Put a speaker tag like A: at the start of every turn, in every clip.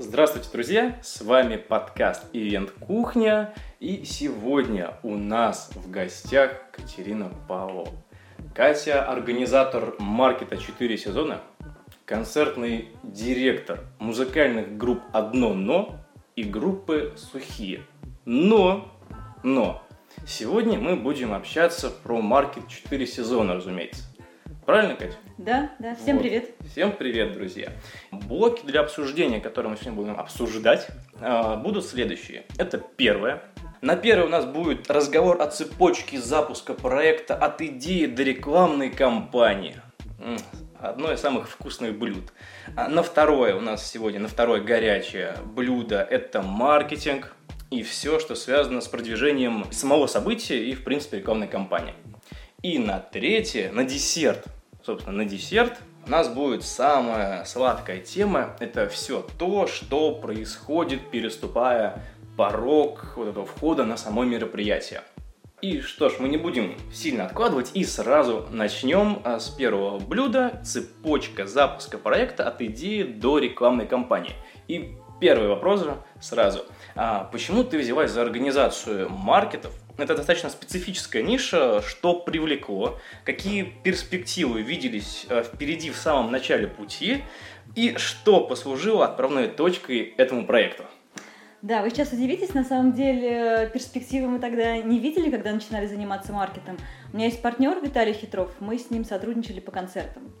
A: Здравствуйте, друзья! С вами подкаст «Ивент Кухня» и сегодня у нас в гостях Катерина Павлова. Катя – организатор маркета «4 сезона», концертный директор музыкальных групп «Одно но» и группы «Сухие». Но, но, сегодня мы будем общаться про маркет «4 сезона», разумеется. Правильно, Катя?
B: Да, да. Всем вот. привет.
A: Всем привет, друзья. Блоки для обсуждения, которые мы сегодня будем обсуждать, а, будут следующие. Это первое. На первое у нас будет разговор о цепочке запуска проекта от идеи до рекламной кампании. Одно из самых вкусных блюд. А на второе у нас сегодня, на второе горячее блюдо – это маркетинг и все, что связано с продвижением самого события и, в принципе, рекламной кампании. И на третье, на десерт – собственно, на десерт у нас будет самая сладкая тема. Это все то, что происходит, переступая порог вот этого входа на само мероприятие. И что ж, мы не будем сильно откладывать и сразу начнем а, с первого блюда. Цепочка запуска проекта от идеи до рекламной кампании. И первый вопрос сразу. А почему ты взялась за организацию маркетов это достаточно специфическая ниша, что привлекло, какие перспективы виделись э, впереди в самом начале пути и что послужило отправной точкой этому проекту.
B: Да, вы сейчас удивитесь, на самом деле перспективы мы тогда не видели, когда начинали заниматься маркетом. У меня есть партнер Виталий Хитров, мы с ним сотрудничали по концертам.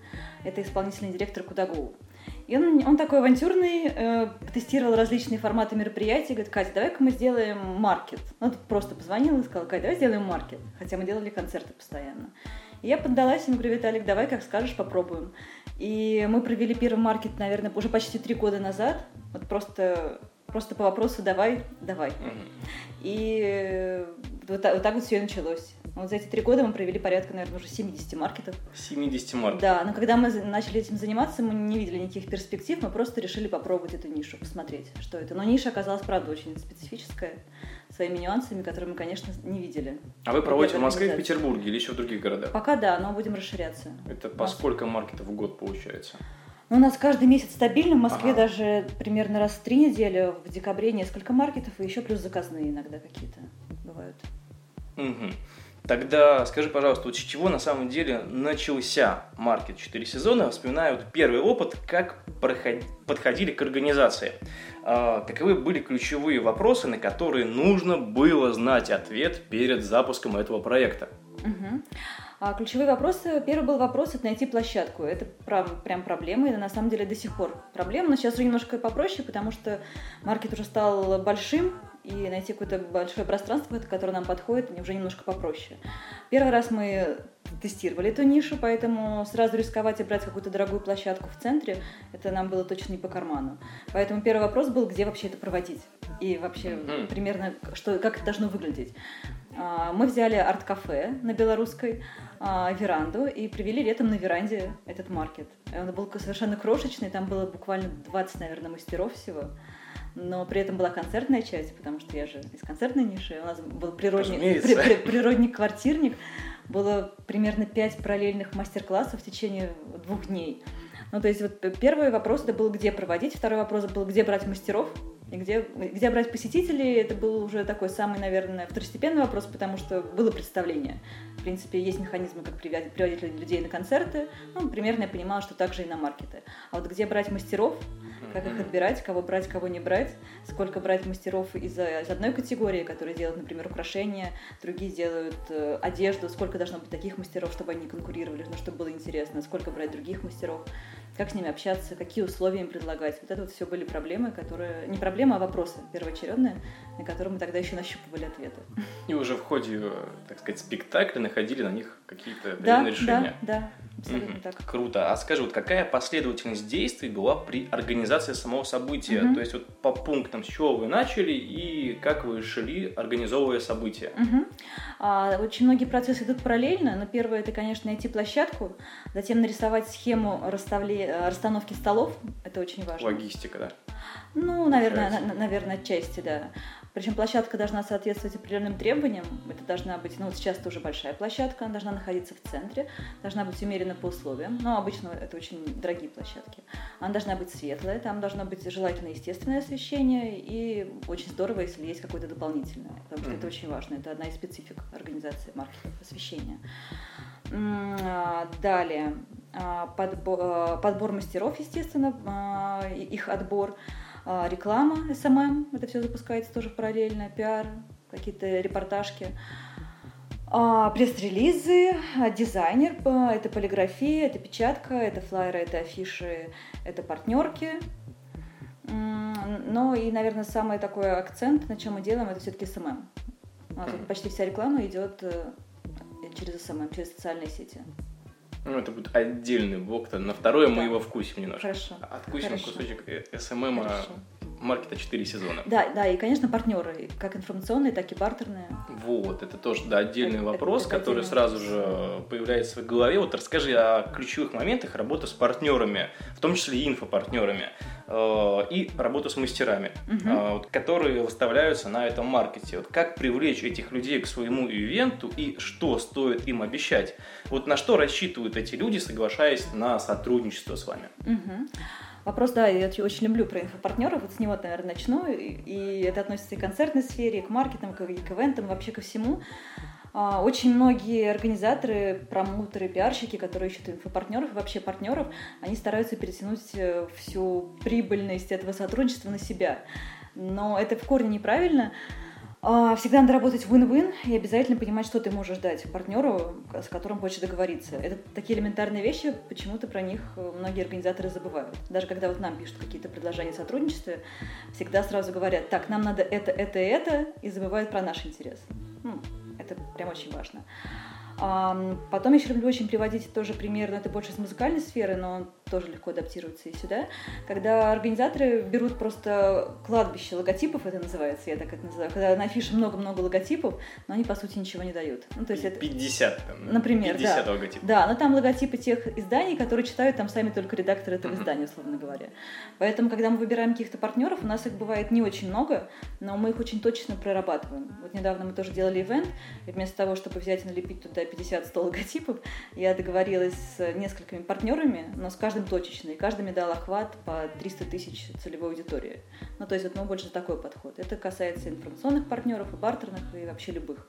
B: Это исполнительный директор Кудагоу. И он, он такой авантюрный, э, тестировал различные форматы мероприятий, говорит, Катя, давай-ка мы сделаем маркет. Он просто позвонил и сказал, Катя, давай сделаем маркет. Хотя мы делали концерты постоянно. И я поддалась ему, говорю, Виталик, давай, как скажешь, попробуем. И мы провели первый маркет, наверное, уже почти три года назад. Вот просто, просто по вопросу давай, давай. И вот, вот так вот все и началось. Вот за эти три года мы провели порядка, наверное, уже 70 маркетов.
A: 70 маркетов?
B: Да, но когда мы начали этим заниматься, мы не видели никаких перспектив, мы просто решили попробовать эту нишу, посмотреть, что это. Но ниша оказалась, правда, очень специфическая, своими нюансами, которые мы, конечно, не видели.
A: А вы проводите в Москве, в Петербурге или еще в других городах?
B: Пока да, но будем расширяться.
A: Это по сколько маркетов в год получается?
B: Ну, у нас каждый месяц стабильно. В Москве ага. даже примерно раз в три недели, в декабре несколько маркетов, и еще плюс заказные иногда какие-то бывают.
A: Угу. Тогда скажи, пожалуйста, вот с чего на самом деле начался маркет 4 сезона? Вспоминаю вот первый опыт, как подходили к организации. А, каковы были ключевые вопросы, на которые нужно было знать ответ перед запуском этого проекта?
B: Угу. А ключевые вопросы, первый был вопрос, это найти площадку. Это прям, проблема, и на самом деле до сих пор проблема, но сейчас уже немножко попроще, потому что маркет уже стал большим, и найти какое-то большое пространство, которое нам подходит, уже немножко попроще. Первый раз мы тестировали эту нишу, поэтому сразу рисковать и брать какую-то дорогую площадку в центре, это нам было точно не по карману. Поэтому первый вопрос был, где вообще это проводить и вообще mm-hmm. примерно что, как это должно выглядеть. А, мы взяли арт-кафе на белорусской, а, веранду и привели летом на веранде этот маркет. Он был совершенно крошечный, там было буквально 20, наверное, мастеров всего но при этом была концертная часть, потому что я же из концертной ниши, у нас был природник, при, при, природник-квартирник, было примерно пять параллельных мастер-классов в течение двух дней. Ну, то есть вот первый вопрос это был, где проводить, второй вопрос был, где брать мастеров, и где, где брать посетителей, это был уже такой самый, наверное, второстепенный вопрос, потому что было представление. В принципе, есть механизмы, как приводить людей на концерты. Ну, примерно я понимала, что также и на маркеты. А вот где брать мастеров, как их отбирать, кого брать, кого не брать, сколько брать мастеров из, из одной категории, которые делают, например, украшения, другие делают э, одежду, сколько должно быть таких мастеров, чтобы они конкурировали, ну, чтобы было интересно, сколько брать других мастеров, как с ними общаться, какие условия им предлагать. Вот это вот все были проблемы, которые... Не проблемы, а вопросы первоочередные, на которые мы тогда еще нащупывали ответы.
A: И уже в ходе, так сказать, спектакля находили на них какие-то да, решения.
B: Да, да абсолютно
A: угу.
B: так.
A: Круто. А скажи, вот какая последовательность действий была при организации самого события? Угу. То есть вот по пунктам, с чего вы начали и как вы шли, организовывая события?
B: Угу. А, очень многие процессы идут параллельно, но первое это, конечно, найти площадку, затем нарисовать схему расставления э, расстановки столов, это очень важно.
A: Логистика, да.
B: Ну, наверное, на, наверное, отчасти, да. Причем площадка должна соответствовать определенным требованиям. Это должна быть, ну вот сейчас тоже большая площадка, она должна находиться в центре, должна быть умерена по условиям. Но обычно это очень дорогие площадки. Она должна быть светлая, там должно быть желательно естественное освещение и очень здорово, если есть какое-то дополнительное, потому что mm-hmm. это очень важно. Это одна из специфик организации маркетинг освещения. А, далее а, подбор, а, подбор мастеров, естественно, их отбор. А, реклама, SMM, это все запускается тоже параллельно, пиар, какие-то репортажки. А, пресс-релизы, а, дизайнер, это полиграфия, это печатка, это флайеры, это афиши, это партнерки. Ну и, наверное, самый такой акцент, на чем мы делаем, это все-таки. У нас почти вся реклама идет э, через SMM, через социальные сети.
A: Ну, это будет отдельный блок, то на второе да. мы его вкусим немножко.
B: Хорошо.
A: Откусим
B: Хорошо.
A: кусочек SMM маркета 4 сезона.
B: Да, да, и, конечно, партнеры, как информационные, так и бартерные.
A: Вот, это тоже да, отдельный это, вопрос, это, это который отдельный сразу вопрос. же появляется в голове. Вот расскажи о ключевых моментах работы с партнерами, в том числе и инфопартнерами, э, и работу с мастерами, угу. э, вот, которые выставляются на этом маркете. Вот как привлечь этих людей к своему ивенту и что стоит им обещать? Вот на что рассчитывают эти люди, соглашаясь на сотрудничество с вами?
B: Угу. Вопрос, да, я очень люблю про инфопартнеров, вот с него, наверное, начну, и это относится и к концертной сфере, и к маркетингу, и к ивентам, вообще ко всему. А, очень многие организаторы, промоутеры, пиарщики, которые ищут инфопартнеров и вообще партнеров, они стараются перетянуть э, всю прибыльность этого сотрудничества на себя. Но это в корне неправильно. А, всегда надо работать win-win и обязательно понимать, что ты можешь дать партнеру, с которым хочешь договориться. Это такие элементарные вещи, почему-то про них э, многие организаторы забывают. Даже когда вот нам пишут какие-то предложения сотрудничества, всегда сразу говорят, так, нам надо это, это и это, и забывают про наш интерес. Ну, это прям очень важно. Потом еще люблю очень приводить тоже пример, но это больше с музыкальной сферы, но он тоже легко адаптируется и сюда. Когда организаторы берут просто кладбище логотипов, это называется, я так это называю, когда на афише много-много логотипов, но они, по сути, ничего не дают.
A: Ну, то есть это... 50, там,
B: например,
A: 50
B: да.
A: логотипов.
B: Да, но там логотипы тех изданий, которые читают там сами только редакторы этого издания, условно говоря. Поэтому, когда мы выбираем каких-то партнеров, у нас их бывает не очень много, но мы их очень точно прорабатываем. Вот недавно мы тоже делали ивент, и вместо того, чтобы взять и налепить туда 50-100 логотипов, я договорилась с несколькими партнерами, но с каждым точечно, и каждый мне дал охват по 300 тысяч целевой аудитории. Ну, то есть вот мы больше такой подход. Это касается информационных партнеров, и бартерных, и вообще любых.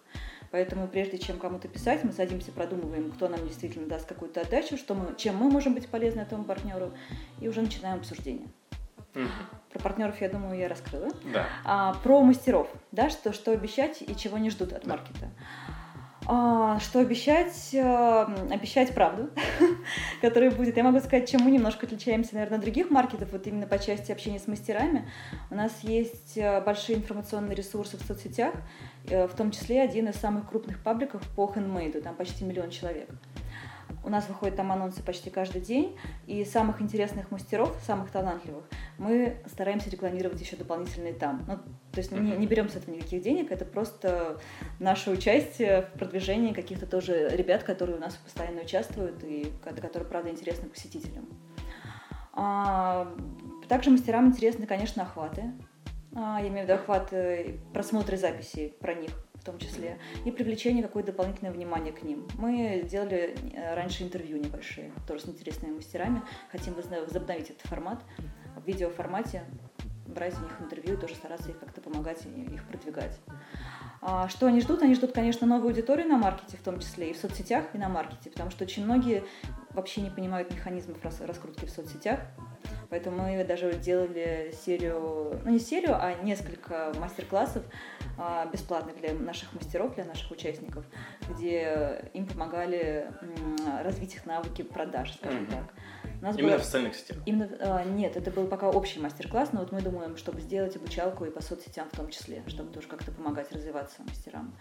B: Поэтому прежде чем кому-то писать, мы садимся, продумываем, кто нам действительно даст какую-то отдачу, что мы, чем мы можем быть полезны этому партнеру, и уже начинаем обсуждение. Угу. Про партнеров, я думаю, я раскрыла.
A: Да.
B: А, про мастеров, да, что, что обещать и чего не ждут от да. маркета. А, что обещать? Э, обещать правду, которая будет. Я могу сказать, чем мы немножко отличаемся, наверное, от других маркетов, вот именно по части общения с мастерами. У нас есть э, большие информационные ресурсы в соцсетях, э, в том числе один из самых крупных пабликов по хендмейду, там почти миллион человек. У нас выходят там анонсы почти каждый день, и самых интересных мастеров, самых талантливых, мы стараемся рекламировать еще дополнительно и там. Ну, то есть не, не берем с этого никаких денег, это просто наше участие в продвижении каких-то тоже ребят, которые у нас постоянно участвуют и которые, правда, интересны посетителям. А, также мастерам интересны, конечно, охваты. А, я имею в виду охват просмотры записей про них в том числе, и привлечение какое-то дополнительное внимание к ним. Мы делали э, раньше интервью небольшие, тоже с интересными мастерами. Хотим возобновить этот формат в видеоформате, брать у них интервью и тоже стараться их как-то помогать и их продвигать. А что они ждут? Они ждут, конечно, новую аудиторию на маркете, в том числе и в соцсетях, и на маркете, потому что очень многие вообще не понимают механизмов раскрутки в соцсетях. Поэтому мы даже делали серию, ну не серию, а несколько мастер-классов а, бесплатных для наших мастеров, для наших участников, где им помогали развить их навыки продаж, скажем mm-hmm. так.
A: У нас Именно было... в социальных сетях?
B: Именно, а, нет, это был пока общий мастер-класс, но вот мы думаем, чтобы сделать обучалку и по соцсетям в том числе, чтобы тоже как-то помогать развиваться мастерам.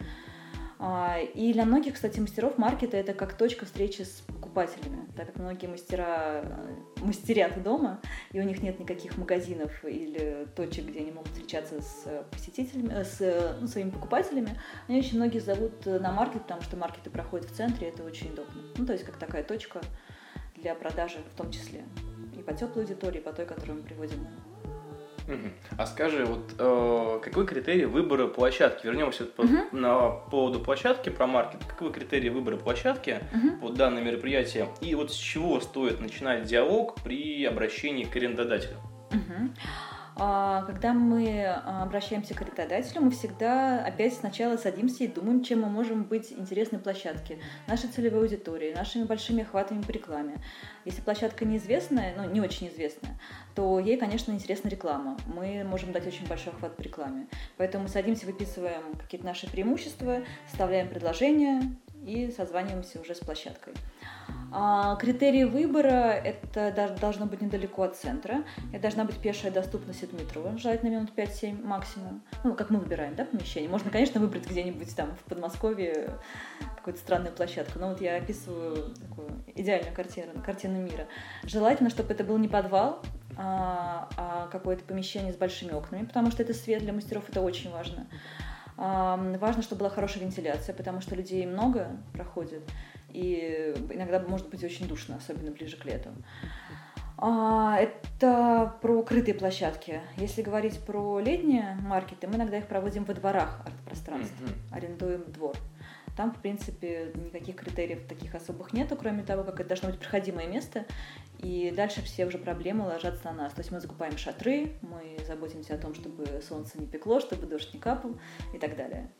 B: А, и для многих, кстати, мастеров маркета это как точка встречи с покупателями, так как многие мастера э, мастерят дома, и у них нет никаких магазинов или точек, где они могут встречаться с посетителями, э, с ну, своими покупателями. Они очень многие зовут на маркет, потому что маркеты проходят в центре, и это очень удобно. Ну, то есть как такая точка для продажи в том числе. по теплой аудитории, по той, которую мы приводим.
A: А скажи, вот э, какой критерий выбора площадки? Вернемся по, угу. на поводу площадки про маркет. Какой критерий выбора площадки угу. под данное мероприятие? И вот с чего стоит начинать диалог при обращении к арендодателю?
B: Угу. А, когда мы а, обращаемся к арендодателю, мы всегда опять сначала садимся и думаем, чем мы можем быть интересной площадке, нашей целевой аудитории, нашими большими охватами по рекламе. Если площадка неизвестная, ну не очень известная, то ей, конечно, интересна реклама. Мы можем дать очень большой охват по рекламе. Поэтому садимся, выписываем какие-то наши преимущества, вставляем предложения и созваниваемся уже с площадкой. А, критерии выбора – это должно быть недалеко от центра. Это должна быть пешая доступность от метро, желательно минут 5-7 максимум. Ну, как мы выбираем, да, помещение. Можно, конечно, выбрать где-нибудь там в Подмосковье какую-то странную площадку. Но вот я описываю такую идеальную картину, картину мира. Желательно, чтобы это был не подвал, а, а какое-то помещение с большими окнами, потому что это свет для мастеров, это очень важно. Важно, чтобы была хорошая вентиляция, потому что людей много проходит и иногда может быть очень душно, особенно ближе к лету. А, это про крытые площадки. Если говорить про летние маркеты, мы иногда их проводим во дворах арт-пространств, mm-hmm. арендуем двор. Там, в принципе, никаких критериев таких особых нету, кроме того, как это должно быть проходимое место, и дальше все уже проблемы ложатся на нас. То есть мы закупаем шатры, мы заботимся о том, чтобы солнце не пекло, чтобы дождь не капал и так далее.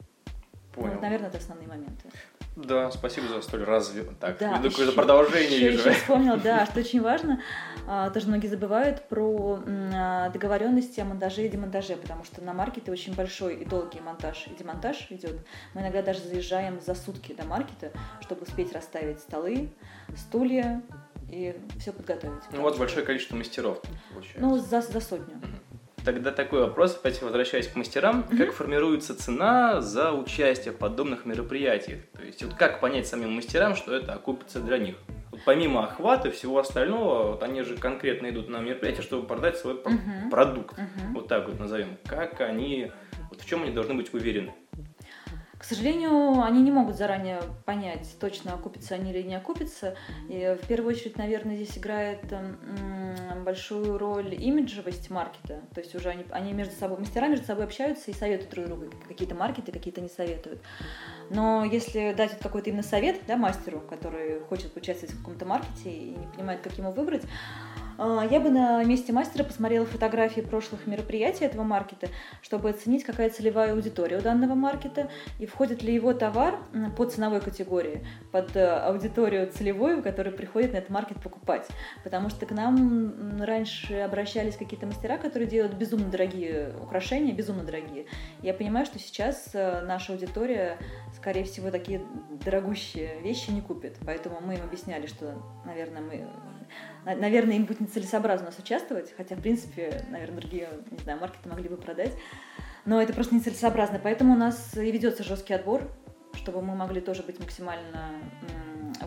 B: Понял. Ну, вот, наверное, это основные моменты.
A: Да, спасибо за столь разве... Так, да, веду какое-то продолжение.
B: Еще, еще вспомнила, да, что очень важно, а, тоже многие забывают про а, договоренности о монтаже и демонтаже, потому что на маркете очень большой и долгий монтаж и демонтаж идет. Мы иногда даже заезжаем за сутки до маркета, чтобы успеть расставить столы, стулья и все подготовить.
A: Ну вот большое количество мастеров
B: получается. Ну, за, за сотню. Угу.
A: Тогда такой вопрос, опять возвращаясь к мастерам, mm-hmm. как формируется цена за участие в подобных мероприятиях? То есть вот как понять самим мастерам, что это окупится для них? Вот помимо охвата и всего остального, вот они же конкретно идут на мероприятие, чтобы продать свой mm-hmm. продукт, mm-hmm. вот так вот назовем. Как они, вот в чем они должны быть уверены?
B: К сожалению, они не могут заранее понять, точно окупится они или не окупится. И в первую очередь, наверное, здесь играет м, большую роль имиджевость маркета. То есть уже они, они между собой, мастера между собой общаются и советуют друг другу. Какие-то маркеты, какие-то не советуют. Но если дать вот какой-то именно совет да, мастеру, который хочет участвовать в каком-то маркете и не понимает, как ему выбрать, я бы на месте мастера посмотрела фотографии прошлых мероприятий этого маркета, чтобы оценить, какая целевая аудитория у данного маркета и входит ли его товар по ценовой категории под э, аудиторию целевую, которая приходит на этот маркет покупать. Потому что к нам раньше обращались какие-то мастера, которые делают безумно дорогие украшения, безумно дорогие. Я понимаю, что сейчас э, наша аудитория, скорее всего, такие дорогущие вещи не купит. Поэтому мы им объясняли, что, наверное, мы наверное, им будет нецелесообразно у нас участвовать, хотя, в принципе, наверное, другие, не знаю, маркеты могли бы продать, но это просто нецелесообразно, поэтому у нас и ведется жесткий отбор, чтобы мы могли тоже быть максимально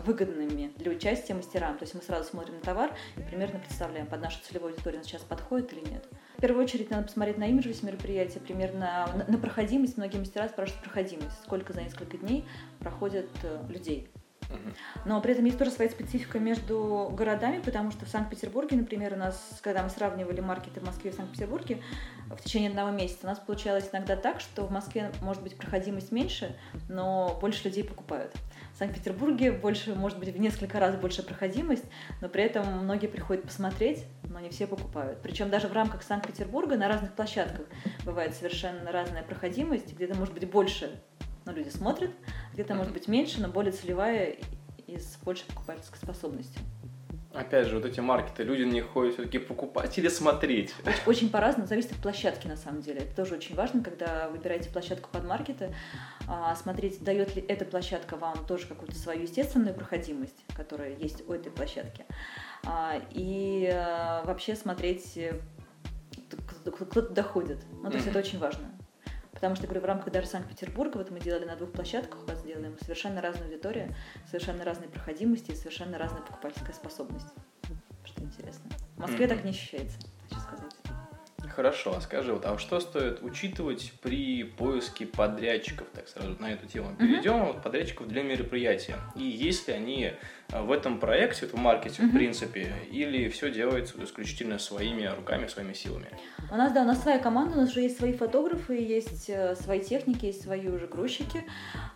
B: выгодными для участия мастерам. То есть мы сразу смотрим на товар и примерно представляем, под нашу целевую аудиторию он сейчас подходит или нет. В первую очередь надо посмотреть на имиджевость мероприятия, примерно на, на проходимость. Многие мастера спрашивают проходимость, сколько за несколько дней проходят э, людей. Но при этом есть тоже своя специфика между городами, потому что в Санкт-Петербурге, например, у нас, когда мы сравнивали маркеты в Москве и в Санкт-Петербурге, в течение одного месяца у нас получалось иногда так, что в Москве может быть проходимость меньше, но больше людей покупают. В Санкт-Петербурге больше, может быть, в несколько раз больше проходимость, но при этом многие приходят посмотреть, но не все покупают. Причем даже в рамках Санкт-Петербурга на разных площадках бывает совершенно разная проходимость, где-то может быть больше но люди смотрят, где-то может быть меньше, но более целевая и с большей покупательской способностью.
A: Опять же, вот эти маркеты, люди не ходят все-таки покупать или смотреть?
B: Очень, очень по-разному, зависит от площадки на самом деле. Это тоже очень важно, когда выбираете площадку под маркеты, а, смотреть, дает ли эта площадка вам тоже какую-то свою естественную проходимость, которая есть у этой площадки. А, и а, вообще смотреть, э, кто туда ходит. Ну, то есть это очень важно. Потому что, говорю, в рамках даже Санкт-Петербурга, вот мы делали на двух площадках, у вас делаем совершенно разную аудиторию, совершенно разные проходимости и совершенно разная покупательская способность. Что интересно. В Москве mm-hmm. так не ощущается, хочу сказать.
A: Хорошо, а скажи, вот, а что стоит учитывать при поиске подрядчиков? Так сразу на эту тему перейдем. Mm-hmm. Вот, подрядчиков для мероприятия. И есть ли они в этом проекте, в маркете, mm-hmm. в принципе, или все делается исключительно своими руками, своими силами?
B: У нас, да, у нас своя команда, у нас уже есть свои фотографы, есть э, свои техники, есть свои уже грузчики,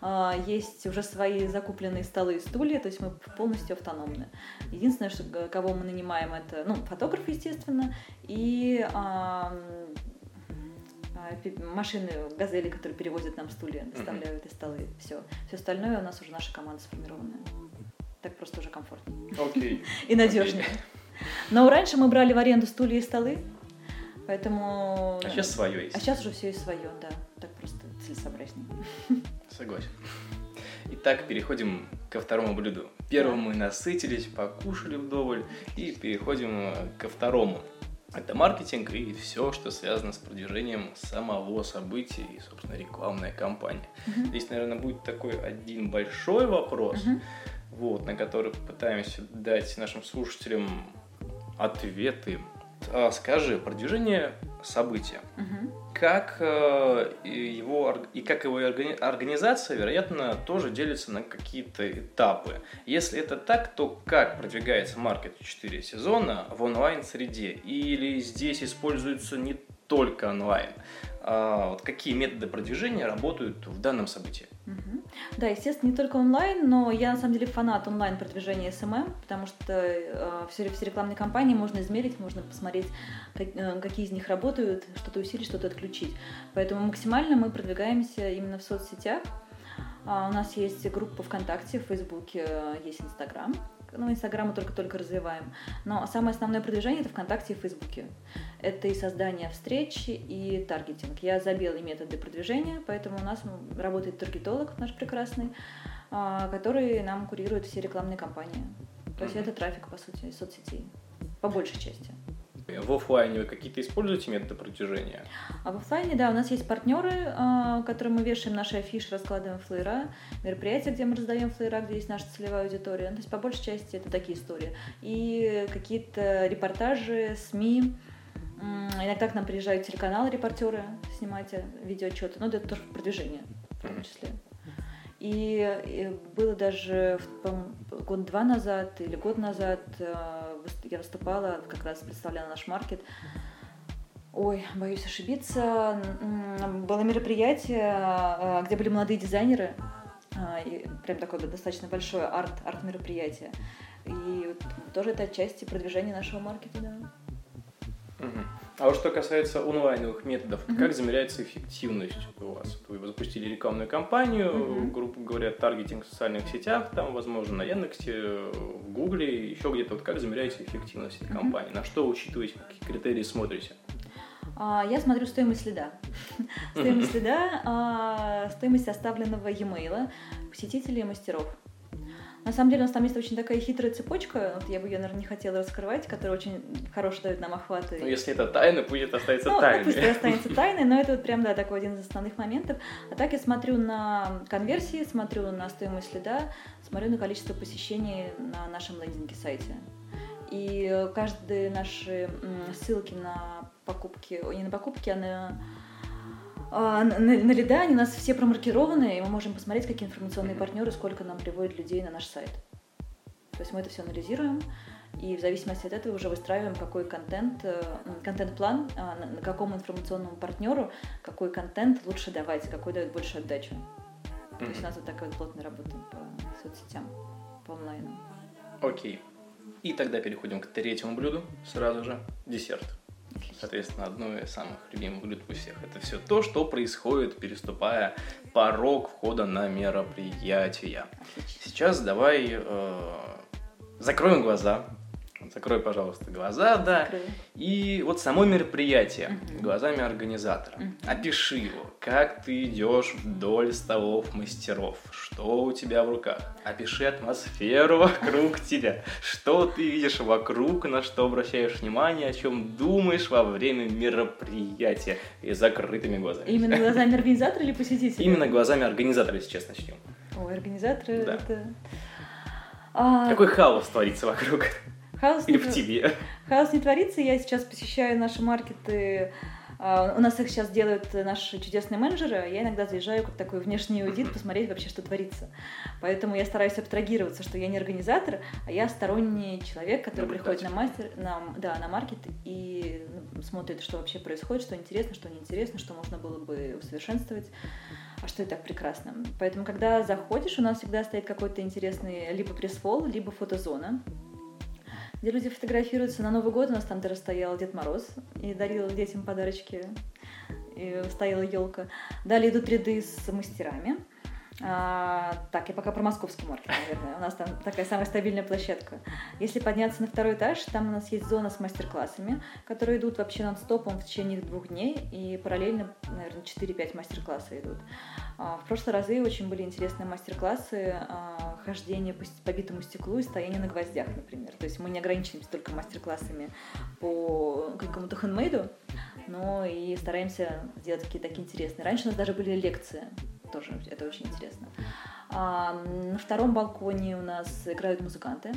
B: а, есть уже свои закупленные столы и стулья, то есть мы полностью автономны. Единственное, что, кого мы нанимаем, это, ну, фотограф, естественно, и а, машины газели, которые перевозят нам стулья, доставляют mm-hmm. и столы. Все. Все остальное у нас уже наша команда сформированная. Так просто уже комфортнее.
A: Okay.
B: и надежнее. Okay. Но раньше мы брали в аренду стулья и столы, поэтому...
A: А сейчас свое есть.
B: А сейчас уже все и свое, да. Так просто целесообразнее.
A: Согласен. Итак, переходим ко второму блюду. Первым мы насытились, покушали вдоволь и переходим ко второму. Это маркетинг и все, что связано с продвижением самого события и, собственно, рекламная кампания. Uh-huh. Здесь, наверное, будет такой один большой вопрос, uh-huh. Вот, на который попытаемся дать нашим слушателям ответы. А, скажи, продвижение события. Uh-huh как э, его и как его организация, вероятно, тоже делится на какие-то этапы. Если это так, то как продвигается маркет 4 сезона в онлайн-среде? Или здесь используется не только онлайн? А вот какие методы продвижения работают в данном событии?
B: Да, естественно, не только онлайн, но я на самом деле фанат онлайн-продвижения SMM, потому что э, все, рекламные кампании можно измерить, можно посмотреть, э, какие из них работают, что-то усилить, что-то отключить. Поэтому максимально мы продвигаемся именно в соцсетях. А, у нас есть группа ВКонтакте, в Фейсбуке, э, есть Инстаграм ну, Инстаграм мы только-только развиваем. Но самое основное продвижение это ВКонтакте и Фейсбуке. Это и создание встреч, и таргетинг. Я за белые методы продвижения, поэтому у нас работает таргетолог наш прекрасный, а, который нам курирует все рекламные кампании. То есть это трафик, по сути, из соцсетей, по большей части.
A: В офлайне вы какие-то используете методы продвижения?
B: А в офлайне, да, у нас есть партнеры, а, которым мы вешаем наши афиши, раскладываем флеера, мероприятия, где мы раздаем флеера, где есть наша целевая аудитория. Ну, то есть, по большей части, это такие истории. И какие-то репортажи, СМИ, Иногда к нам приезжают телеканалы, репортеры снимать э, видеоотчеты. Ну, это тоже продвижение в том числе. И, и было даже год два назад или год назад э, я выступала, как раз представляла наш маркет. Ой, боюсь ошибиться. Было мероприятие, э, где были молодые дизайнеры. Э, и прям такое достаточно большое арт, арт-мероприятие. И тоже это отчасти продвижения нашего маркета, да.
A: Угу. А вот что касается онлайновых методов, угу. как замеряется эффективность у вас? Вы запустили рекламную кампанию, угу. грубо говоря, таргетинг в социальных сетях, там, возможно, на Яндексе, в Гугле, еще где-то. Вот как замеряете эффективность этой кампании? На что учитываете, какие критерии смотрите?
B: А, я смотрю стоимость следа. стоимость следа, а, стоимость оставленного e-mail посетителей и мастеров. На самом деле у нас там есть очень такая хитрая цепочка, вот я бы ее, наверное, не хотела раскрывать, которая очень хорошо дает нам охваты.
A: Ну, если это тайна, пусть это останется
B: ну,
A: тайной.
B: Ну, пусть останется тайной, но это вот прям, да, такой один из основных моментов. А так я смотрю на конверсии, смотрю на стоимость следа, смотрю на количество посещений на нашем лендинге-сайте. И каждые наши ссылки на покупки, не на покупки, а на на, на лида они у нас все промаркированы, и мы можем посмотреть, какие информационные партнеры, сколько нам приводят людей на наш сайт. То есть мы это все анализируем, и в зависимости от этого уже выстраиваем, какой контент, э, контент-план, а, на какому информационному партнеру какой контент лучше давать, какой дает больше отдачу. Mm-hmm. То есть у нас вот такая вот плотная работа по соцсетям, по онлайну.
A: Окей. И тогда переходим к третьему блюду сразу же. Десерт. Соответственно, одно из самых любимых блюд у всех. Это все то, что происходит, переступая порог входа на мероприятие. Сейчас давай э, закроем глаза, Закрой, пожалуйста, глаза, да. Закрою. И вот само мероприятие угу. глазами организатора. Угу. Опиши его. Как ты идешь вдоль столов мастеров? Что у тебя в руках? Опиши атмосферу вокруг тебя. Что ты видишь вокруг, на что обращаешь внимание, о чем думаешь во время мероприятия и закрытыми глазами.
B: Именно глазами организатора или посетителя?
A: Именно глазами организатора, если честно, начнем.
B: Ой, организаторы
A: да.
B: это...
A: А... Какой хаос творится вокруг?
B: Хаос
A: Или
B: не
A: в тебе?
B: Хаос не творится. Я сейчас посещаю наши маркеты. А, У нас их сейчас делают наши чудесные менеджеры. а Я иногда заезжаю как такой внешний аудит, посмотреть вообще, что творится. Поэтому я стараюсь абстрагироваться, что я не организатор, а я сторонний человек, который приходит на мастер, на, да, на маркет и ну, смотрит, что вообще происходит, что интересно, что неинтересно, что можно было бы усовершенствовать, а что и так прекрасно. Поэтому, когда заходишь, у нас всегда стоит какой-то интересный либо пресс-фол, либо фотозона где люди фотографируются. На Новый год у нас там даже стоял Дед Мороз и дарил детям подарочки, и стояла елка. Далее идут ряды с мастерами. А, так, я пока про московский маркет, наверное. У нас там такая самая стабильная площадка. Если подняться на второй этаж, там у нас есть зона с мастер-классами, которые идут вообще нон-стопом в течение двух дней, и параллельно, наверное, 4-5 мастер-класса идут. А, в прошлые разы очень были интересные мастер-классы а, хождение по, по битому стеклу и стояние на гвоздях, например. То есть мы не ограничиваемся только мастер-классами по какому-то хендмейду, но и стараемся сделать какие-то такие интересные. Раньше у нас даже были лекции, тоже это очень интересно. А, на втором балконе у нас играют музыканты.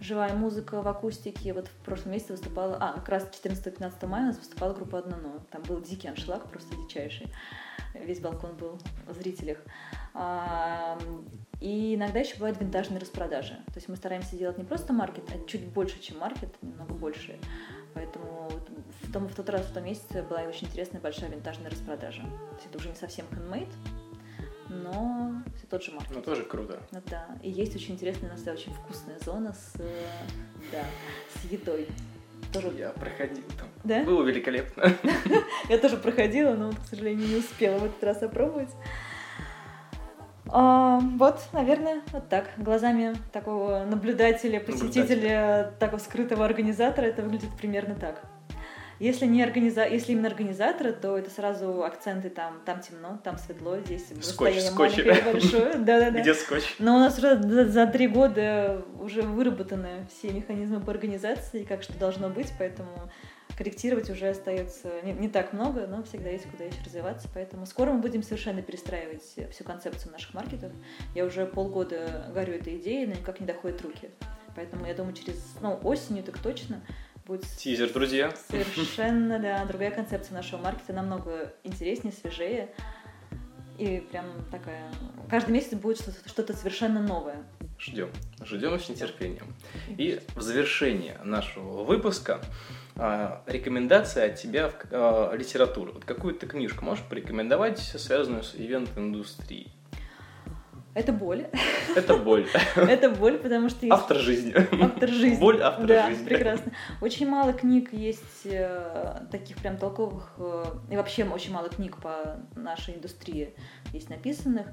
B: Живая музыка в акустике. Вот в прошлом месяце выступала... А, как раз 14-15 мая у нас выступала группа «Одно Там был дикий аншлаг, просто дичайший. Весь балкон был в зрителях. А, И иногда еще бывают винтажные распродажи. То есть мы стараемся делать не просто маркет, а чуть больше, чем маркет, немного больше. Поэтому в, том, в тот раз, в том месяце была очень интересная большая винтажная распродажа. То есть это уже не совсем handmade, но все тот же маркет.
A: Ну, тоже круто.
B: Ну да. И есть очень интересная, у нас очень вкусная зона с, да, с едой. Тоже...
A: Я проходил там.
B: Да?
A: Было великолепно.
B: Я тоже проходила, но, к сожалению, не успела в этот раз опробовать. А, вот, наверное, вот так. Глазами такого наблюдателя, посетителя, такого скрытого организатора это выглядит примерно так. Если, не организа... Если именно организатора, то это сразу акценты там, там темно, там светло, здесь
A: Скотч, скотч.
B: маленькое и большое. Да-да-да.
A: Где скотч?
B: Но у нас уже за- за три года уже выработаны все механизмы по организации, как что должно быть, поэтому корректировать уже остается не, не так много, но всегда есть куда еще развиваться. Поэтому скоро мы будем совершенно перестраивать всю концепцию наших маркетов. Я уже полгода горю этой идеей, но никак не доходят руки. Поэтому я думаю, через ну, осенью так точно будет
A: Тизер, друзья.
B: совершенно да, другая концепция нашего маркета, намного интереснее, свежее. И прям такая... Каждый месяц будет что-то, совершенно новое.
A: Ждем. Ждем с нетерпением. И в завершение нашего выпуска а, рекомендация от тебя в а, литературу. Вот какую-то книжку можешь порекомендовать, связанную с ивент-индустрией?
B: Это боль.
A: Это боль.
B: Это боль, потому что есть
A: Автор жизни.
B: автор жизни.
A: Боль автора
B: да,
A: жизни.
B: прекрасно. Очень мало книг есть э, таких прям толковых, э, и вообще очень мало книг по нашей индустрии есть написанных.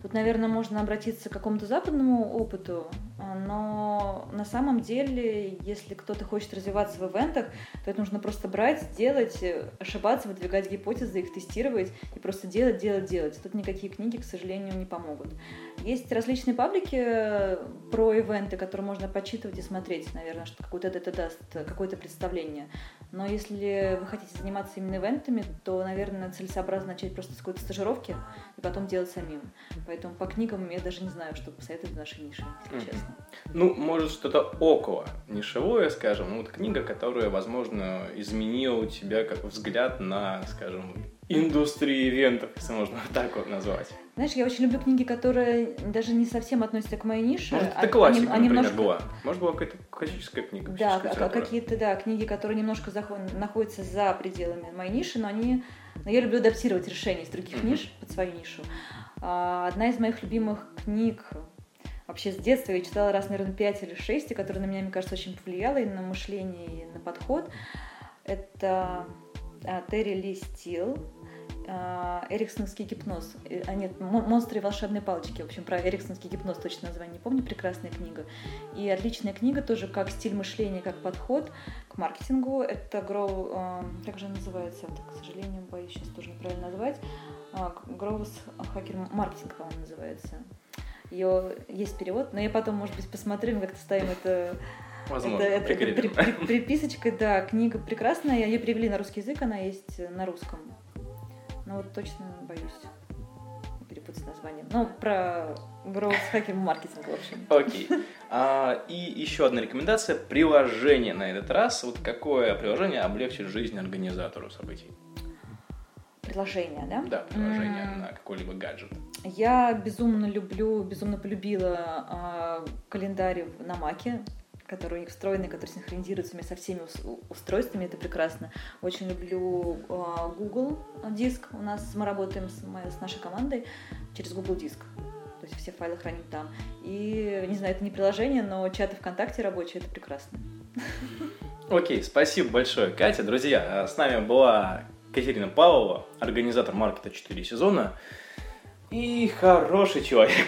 B: Тут, наверное, можно обратиться к какому-то западному опыту, а, но на самом деле, если кто-то хочет развиваться в ивентах, то это нужно просто брать, делать, ошибаться, выдвигать гипотезы, их тестировать и просто делать, делать, делать. Тут никакие книги, к сожалению, не помогут. Есть различные паблики э, про ивенты, которые можно почитывать и смотреть, наверное, что какое-то это даст какое-то представление. Но если вы хотите заниматься именно ивентами, то, наверное, целесообразно начать просто с какой-то стажировки и потом делать самим. Поэтому по книгам я даже не знаю, что посоветовать в нашей нише, если
A: Мгм.
B: честно.
A: Ну, может, что-то около нишевое, скажем. Ну, вот книга, которая, возможно, изменила у тебя как взгляд на, скажем, индустрию ивентов, если можно так вот назвать.
B: Знаешь, я очень люблю книги, которые даже не совсем относятся к моей нише.
A: Может,
B: а-
A: это классика,
B: а
A: например,
B: немножко-
A: была. Может, была какая-то классическая книга.
B: Да, какие-то, да, книги, которые немножко заход- находятся за пределами моей ниши, но они... Но я люблю адаптировать решения из других
A: Мгм.
B: ниш под свою нишу. А, Одна из моих любимых книг вообще с детства, я читала раз, наверное, пять или шесть, и которая на меня, мне кажется, очень повлияла и на мышление, и на подход. Это а, Терри Ли Стил, а, Эриксонский гипноз. А нет, «Мо- монстры и волшебные палочки. В общем, про Эриксонский гипноз точно название не помню. Прекрасная книга. И отличная книга тоже как стиль мышления, как подход к маркетингу. Это Grow... а, как же называется? Вот, к сожалению, боюсь сейчас тоже неправильно назвать. А, Growth Hacker Marketing, по-моему, называется. Ее есть перевод, но я потом, может быть, посмотрю, как-то ставим это
A: Возможно,
B: это, это- это при- при- приписочка, да, книга прекрасная, ее перевели на русский язык, она есть на русском. Но вот точно боюсь перепутать путать название. Ну, про growth hacking маркетинг, в общем.
A: Окей. А, и еще одна рекомендация. Приложение на этот раз. Вот какое приложение облегчит жизнь организатору событий?
B: Приложение, да?
A: Да, приложение на какой-либо гаджет.
B: Я безумно люблю, безумно полюбила э, календарь на Маке который у них встроенный, который синхронизируется со всеми устройствами, это прекрасно. Очень люблю э, Google диск. У нас мы работаем с, с нашей командой через Google диск. То есть все файлы храним там. И, не знаю, это не приложение, но чаты ВКонтакте рабочие, это прекрасно.
A: Окей, спасибо большое, Катя. Друзья, с нами была Катерина Павлова, организатор маркета 4 сезона и хороший человек.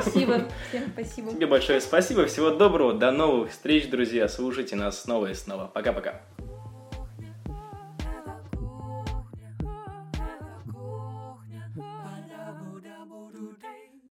B: Спасибо, всем спасибо.
A: Тебе большое спасибо, всего доброго, до новых встреч, друзья, слушайте нас снова и снова. Пока-пока.